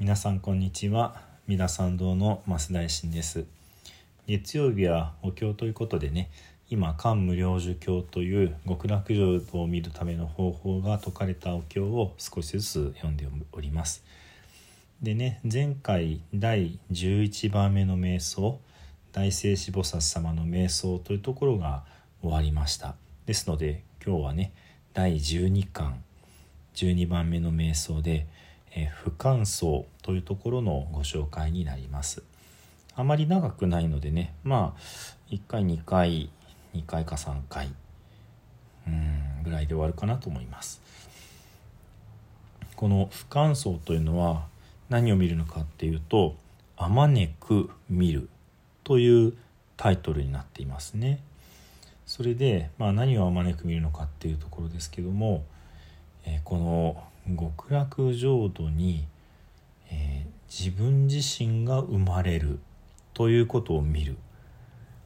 皆さんこんにちは。三田参道の？増大臣です。月曜日はお経ということでね今漢無量寿経という極楽浄土を見るための方法が説かれたお経を少しずつ読んでおります。でね前回第11番目の瞑想大聖子菩薩様の瞑想というところが終わりました。ですので今日はね第12巻12番目の瞑想で「え不感想」というところのご紹介になります。あまり長くないのでね。まあ1回2回2回か3回。うんぐらいで終わるかなと思います。この「不感想」というのは何を見るのかっていうと「あまねく見る」というタイトルになっていますね。それで、まあ、何をあまねく見るのかっていうところですけども、えー、この極楽浄土に、えー、自分自身が生まれるということを見る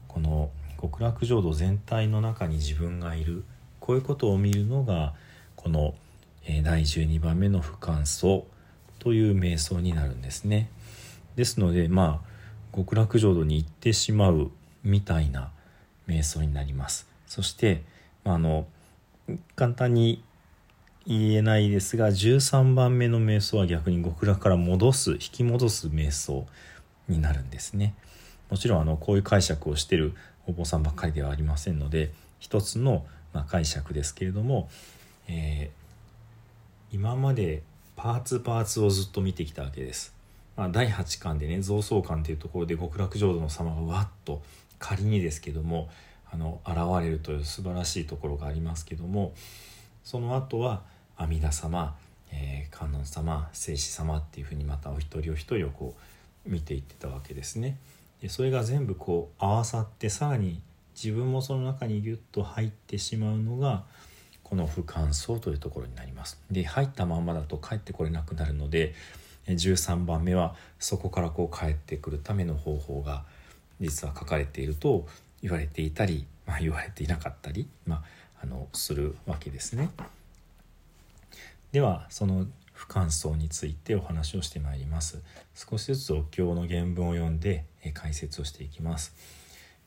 この極楽浄土全体の中に自分がいるこういうことを見るのがこの、えー、第12番目の不感想という瞑想になるんですね。ですのでまあ極楽浄土に行ってしまうみたいな瞑想になります。そして、まあ、あの簡単に言えないですが13番目の瞑想は逆に極楽から戻す引き戻す瞑想になるんですね。もちろんあのこういう解釈をしてるお坊さんばっかりではありませんので一つのま解釈ですけれども、えー、今までパーツパーツをずっと見てきたわけです。まあ、第8巻でね増層巻というところで極楽浄土の様がわっと仮にですけどもあの現れるという素晴らしいところがありますけどもその後は阿弥陀様、えー、観音様聖子様っていうふうにまたお一人お一人をこう見ていってたわけですね。でそれが全部こう合わさってさらに自分もその中にギュッと入ってしまうのがこの不感想というところになります。で入ったまんまだと帰ってこれなくなるので13番目はそこからこう帰ってくるための方法が実は書かれていると言われていたり、まあ、言われていなかったり、まあ、あのするわけですね。ではその不感想についてお話をしてまいります。少しずつお経の原文を読んで解説をしていきます。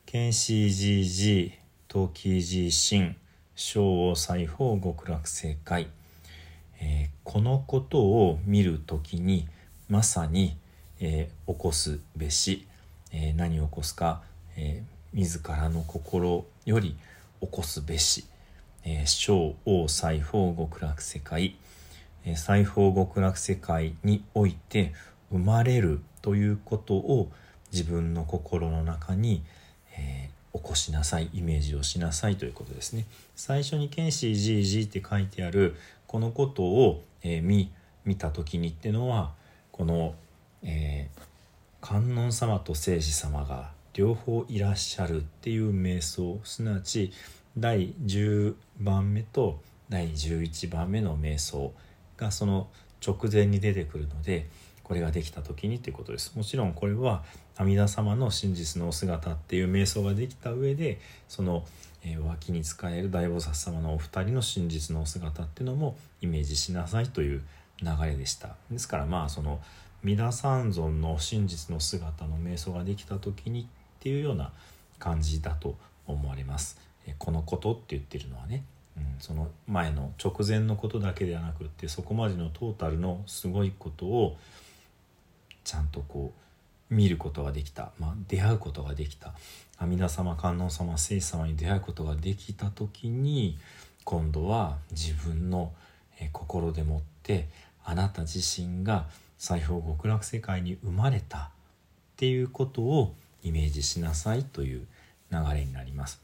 剣士寺寺陶器寺神小王裁縫極楽正解えー、このことを見る時にまさに、えー、起こすべし、えー、何を起こすか、え自らの心より起こすべし、え小王裁縫極楽世界、え裁縫極楽世界において生まれるということを自分の心の中に、え起こしなさいイメージをしなさいということですね。最初に「剣士じいじ」って書いてあるこのことを、えー、見見た時にっていうのはこの、えー、観音様と聖子様が両方いらっしゃるっていう瞑想。すなわち第10番目と第11番目の瞑想。がその直前に出てくるのでこれができた時にということですもちろんこれは阿弥陀様の真実のお姿っていう瞑想ができた上でそのえ脇に使える大菩薩様のお二人の真実のお姿っていうのもイメージしなさいという流れでしたですからまあその弥陀三尊の真実の姿の瞑想ができた時にっていうような感じだと思われます。このことって言ってるのはね、その前の直前のことだけではなくってそこまでのトータルのすごいことをちゃんとこう見ることができた、まあ、出会うことができた。阿弥陀様観音様聖様に出会うことができた時に今度は自分の心でもってあなた自身が西方極楽世界に生まれたっていうことをイメージしなさいという流れになります。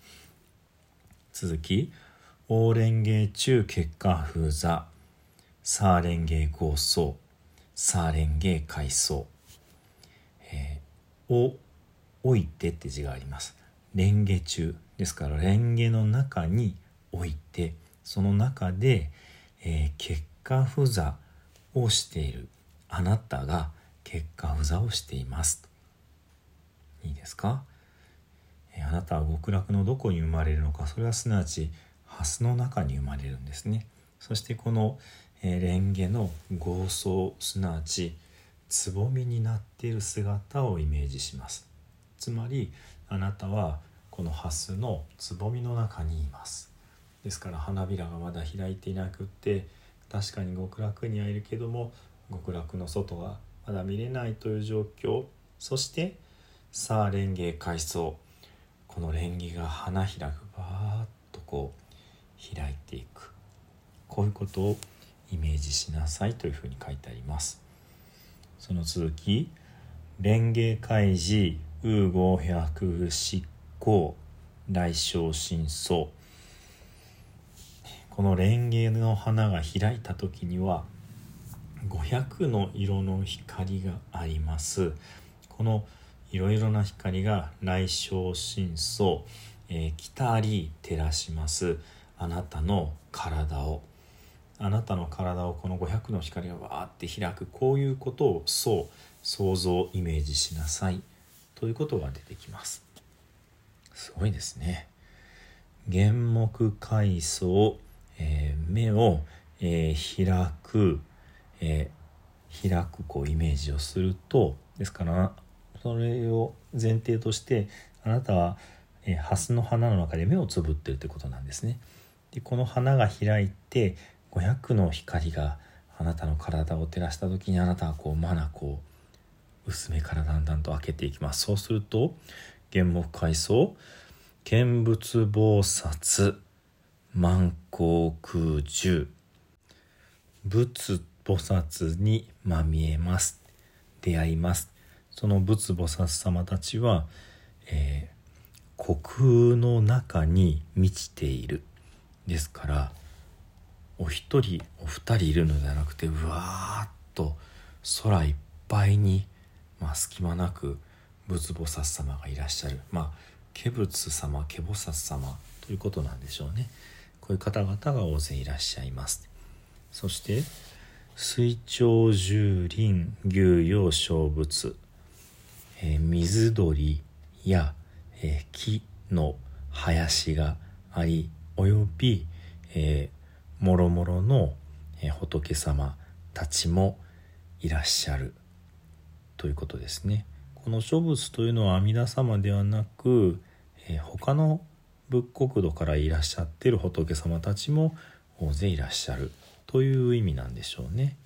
続き「オーレンゲ中結果風座」「サーレンゲ合奏」「サーレンゲ階層」を置いてって字があります。レンゲ中。ですからレンゲの中に置いて。その中で、えー、結果不座をしている。あなたが結果不座をしています。いいですか、えー、あなたは極楽のどこに生まれるのか。それはすなわち蓮の中に生まれるんですね。そしてこの、えー、レンゲの合奏すなわちつぼみになっている姿をイメージします。つまりあなたはこのハスのつぼみの中にいます。ですから花びらがまだ開いていなくって確かに極楽にはいるけども極楽の外はまだ見れないという状況。そしてさあ蓮華開草この蓮華が花開くバーッとこう開いていく。こういうことをイメージしなさいというふうに書いてあります。その続き蓮華開示ウーゴ百執行来生真相。この蓮華の花が開いた時には500の色の光があります。このいろいろな光が来生真相、えー、来たり照らします。あなたの体を。あなたの体をこの500の光がわーって開くこういうことをそう想像イメージしなさい。ということが出てきます。すごいですね。原木階層、えー、目を、えー、開く、えー、開くこうイメージをするとですからそれを前提としてあなたは、えー、ハスの花の中で目をつぶってるということなんですね。でこの花が開いて500の光があなたの体を照らした時にあなたはこうまだこう薄めからだんだんと開けていきます。そうすると原木階層見物菩薩万光空中仏菩薩にまみえます。出会います。その仏菩薩様たちは、えー、虚空の中に満ちている。ですからお一人お二人いるのではなくてうわーっと空いっぱいに、まあ、隙間なく仏菩薩様がいらっしゃる。まあ化仏様化菩薩様ということなんでしょうね。こういう方々が大勢いらっしゃいます。そして水鳥獣林牛羊小仏、えー、水鳥や、えー、木の林がありおよび、えー、もろもろの仏様たちもいらっしゃるということですね。この諸仏というのは阿弥陀様ではなく、え他の仏国土からいらっしゃってる仏様たちも大勢いらっしゃるという意味なんでしょうね。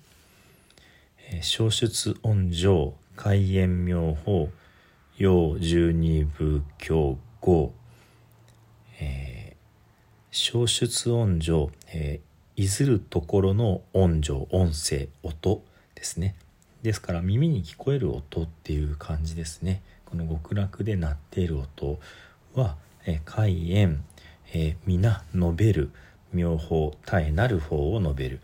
え消出恩情開演妙法陽十二部教語、え消出音情、えいずるところの音情音声音ですね。ですから耳に聞こえる音っていう感じですね。この極楽で鳴っている音は「え開演」え「皆述べる」「妙法」「絶えなる法」を述べる。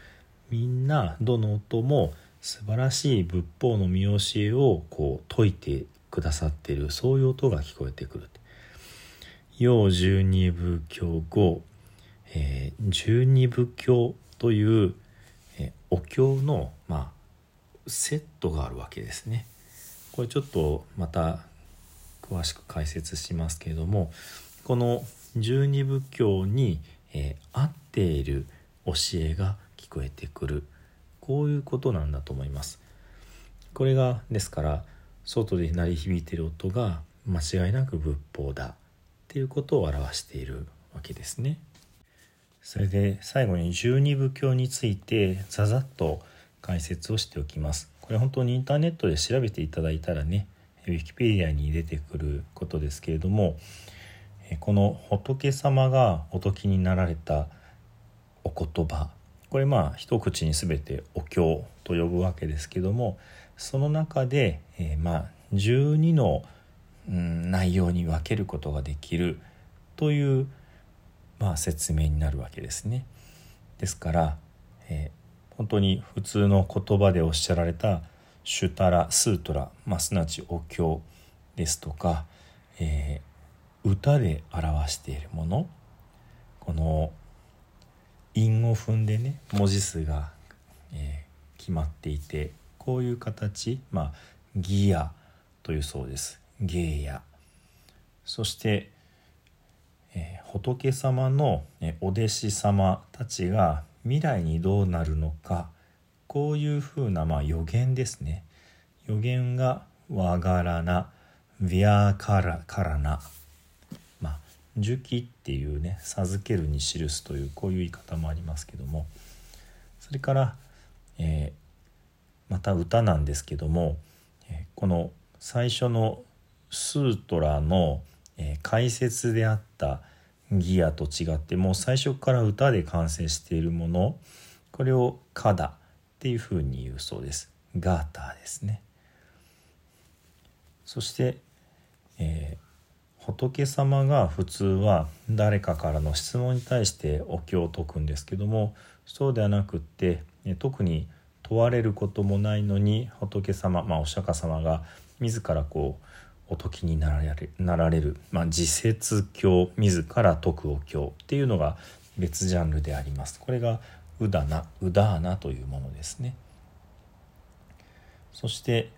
みんなどの音も素晴らしい仏法の見教えをこう説いてくださっているそういう音が聞こえてくる。陽十二部教後えー、十二部経という、えー、お経の、まあ、セットがあるわけですね。これちょっとまた詳しく解説しますけれどもこの十二部経に、えー、合っている教えが聞こえてくるこういうことなんだと思います。これがですから外で鳴り響いている音が間違いなく仏法だっていうことを表しているわけですね。それで最後に十二部教についてざざっと解説をしておきます。これ本当にインターネットで調べていただいたらねウィキペディアに出てくることですけれどもこの仏様がお説きになられたお言葉これまあ一口に全てお経と呼ぶわけですけどもその中で、えー、まあ12の、内容に分けることができるというまあ、説明になるわけですね。ですから、えー、本当に普通の言葉でおっしゃられたシュタラスートラ、まあ、すなわちお経ですとか、えー、歌で表しているものこの韻を踏んでね文字数が、えー、決まっていてこういう形まあギアというそうです芸やそしてえー、仏様の、お弟子様たちが未来にどうなるのかこういうふうな、まあ、予言ですね。予言がわがらなヴィアカラカラナまあ樹記っていうね授けるに記すというこういう言い方もありますけどもそれから、えー、また歌なんですけども、えー、この最初のスートラの、えー、解説であったギアと違ってもう最初から歌で完成しているものこれを「カダ」っていうふうに言うそうです。ガーターですね。そして、えー、仏様が普通は誰かからの質問に対してお経を解くんですけどもそうではなくって特に問われることもないのに仏様、まあ、お釈迦様が自らこうお解きになられるなられる、まあ、自説教自ら説くお経っていうのが別ジャンルであります。これがウダナウダーナというものですね。そして、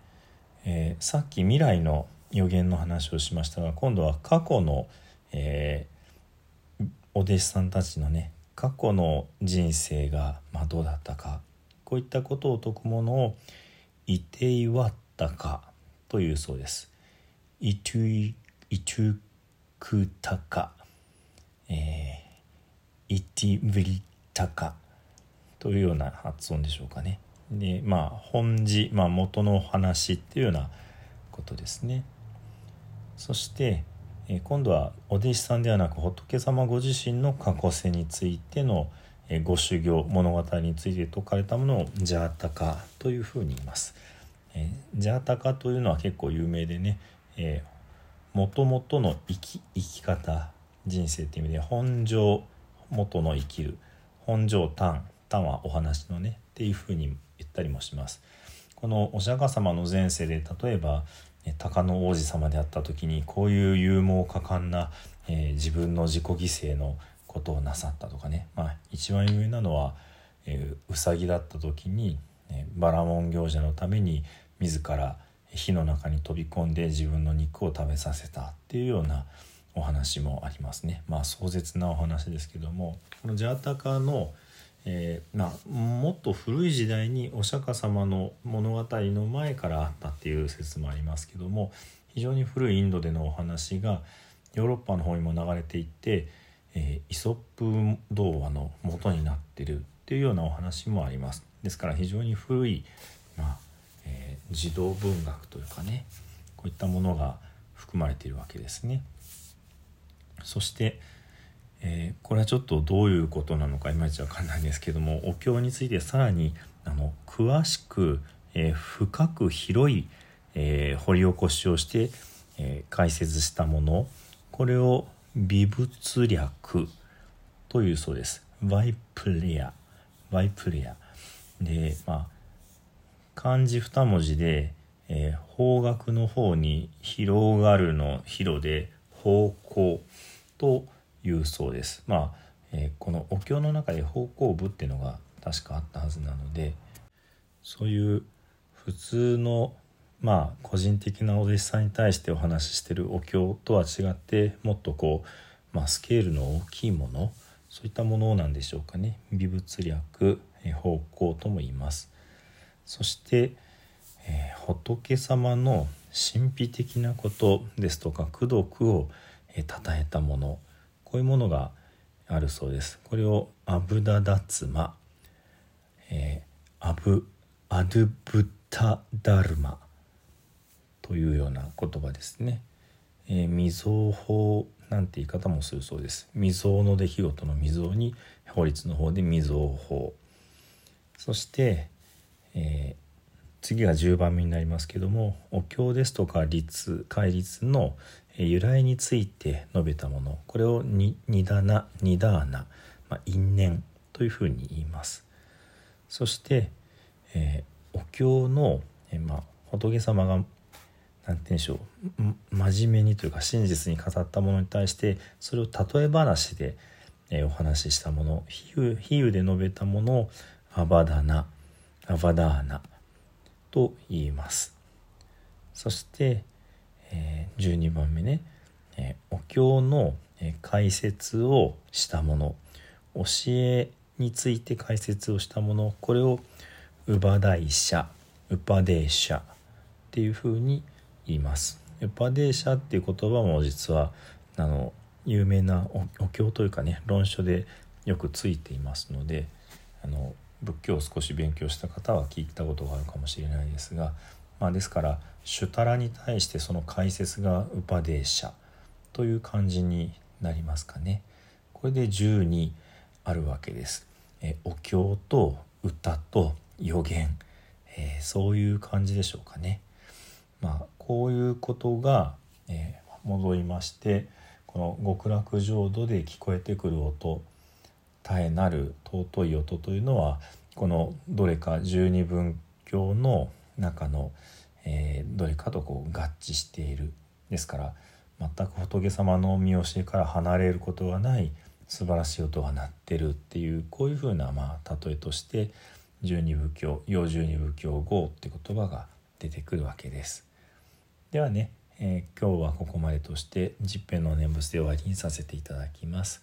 えー、さっき未来の予言の話をしましたが今度は過去の、えー、お弟子さんたちのね過去の人生が、まあ、どうだったかこういったことを説くものを「いていわったか」というそうです。イトゥイトゥクタカ、えー、イティブリタカというような発音でしょうかね。でまあ本字、まあ、元の話っていうようなことですね。そして、えー、今度はお弟子さんではなく仏様ご自身の過去世についての、え、ご修行物語について説かれたものをジャータカというふうに言います。えー、ジャータカというのは結構有名でねえー、元々の生き生き方人生っていう意味で本性元の生きる本性単単はお話のねっていうふうに言ったりもします。このお釈迦様の前世で例えば鷹の王子様であった時にこういう勇猛果敢な、えー、自分の自己犠牲のことをなさったとかね、まあ、一番有名なのは、えー、うさぎだった時に、えー、バラモン行者のために自ら火の中に飛び込んで自分の肉を食べさせたっていうようなお話もありますね。まあ壮絶なお話ですけどもこのジャータカの、えー、まあ、もっと古い時代にお釈迦様の物語の前からあったっていう説もありますけども非常に古いインドでのお話がヨーロッパの方にも流れていって、えー、イソップ童話の元になってるっていうようなお話もあります。ですから非常に古い、まあ、児童文学というかねこういったものが含まれているわけですね。そして、えー、これはちょっとどういうことなのかいまいち分かんないんですけどもお経についてさらにあの詳しく、えー、深く広い、えー、掘り起こしをして、え解説したものこれを微物略というそうです。ワイプレアワイプレアでまあ漢字2文字で、えー、方角の方に広がるの広で方向というそうです。まあ、えー、このお経の中で方向部っていうのが確かあったはずなのでそういう普通のまあ個人的なお弟子さんに対してお話ししてるお経とは違ってもっとこう、まあ、スケールの大きいものそういったものなんでしょうかね微物略方向とも言います。そして、えー、仏様の神秘的なことですとか功徳をたたえたものこういうものがあるそうです。これをアブダダツマ、えー、アブアドゥブタダルマというような言葉ですね、えー、未曾法なんて言い方もするそうです。未曾の出来事の未曾に法律の方で未曾法。そしてえー、次が10番目になりますけどもお経ですとか律戒律の由来について述べたもの。これをニダナニダーナ、まあ、因縁というふうに言います。そして、えー、お経の、えー、まあ、仏様が何て言うんでしょう真面目にというか真実に語ったものに対してそれを例え話で、えー、お話ししたもの。比喩比喩で述べたものをアバダナアバダーナと言いますそして、えー、12番目ね、えー、お経の解説をしたもの教えについて解説をしたものこれをウバダイシャウパデーシャっていうふうに言います。ウパデーシャっていう言葉も実はあの有名なお経というかね論書でよくついていますのであの仏教を少し勉強した方は聞いたことがあるかもしれないですが、まあ、ですから「シュタラ」に対してその解説が「ウパデーシャ」という感じになりますかね。これで12あるわけです。えお経と歌と予言、えー、そういう感じでしょうかね。まあこういうことが、えー、戻りましてこの極楽浄土で聞こえてくる音絶えなる尊い音というのはこのどれか十二分教の中の、えー、どれかとこう合致しているですから全く仏様の見教えから離れることがない素晴らしい音が鳴ってるっていうこういうふうなまあ例えとして十二部教「陽十二部教号」って言葉が出てくるわけです。ではね、えー、今日はここまでとして十編の念仏で終わりにさせていただきます。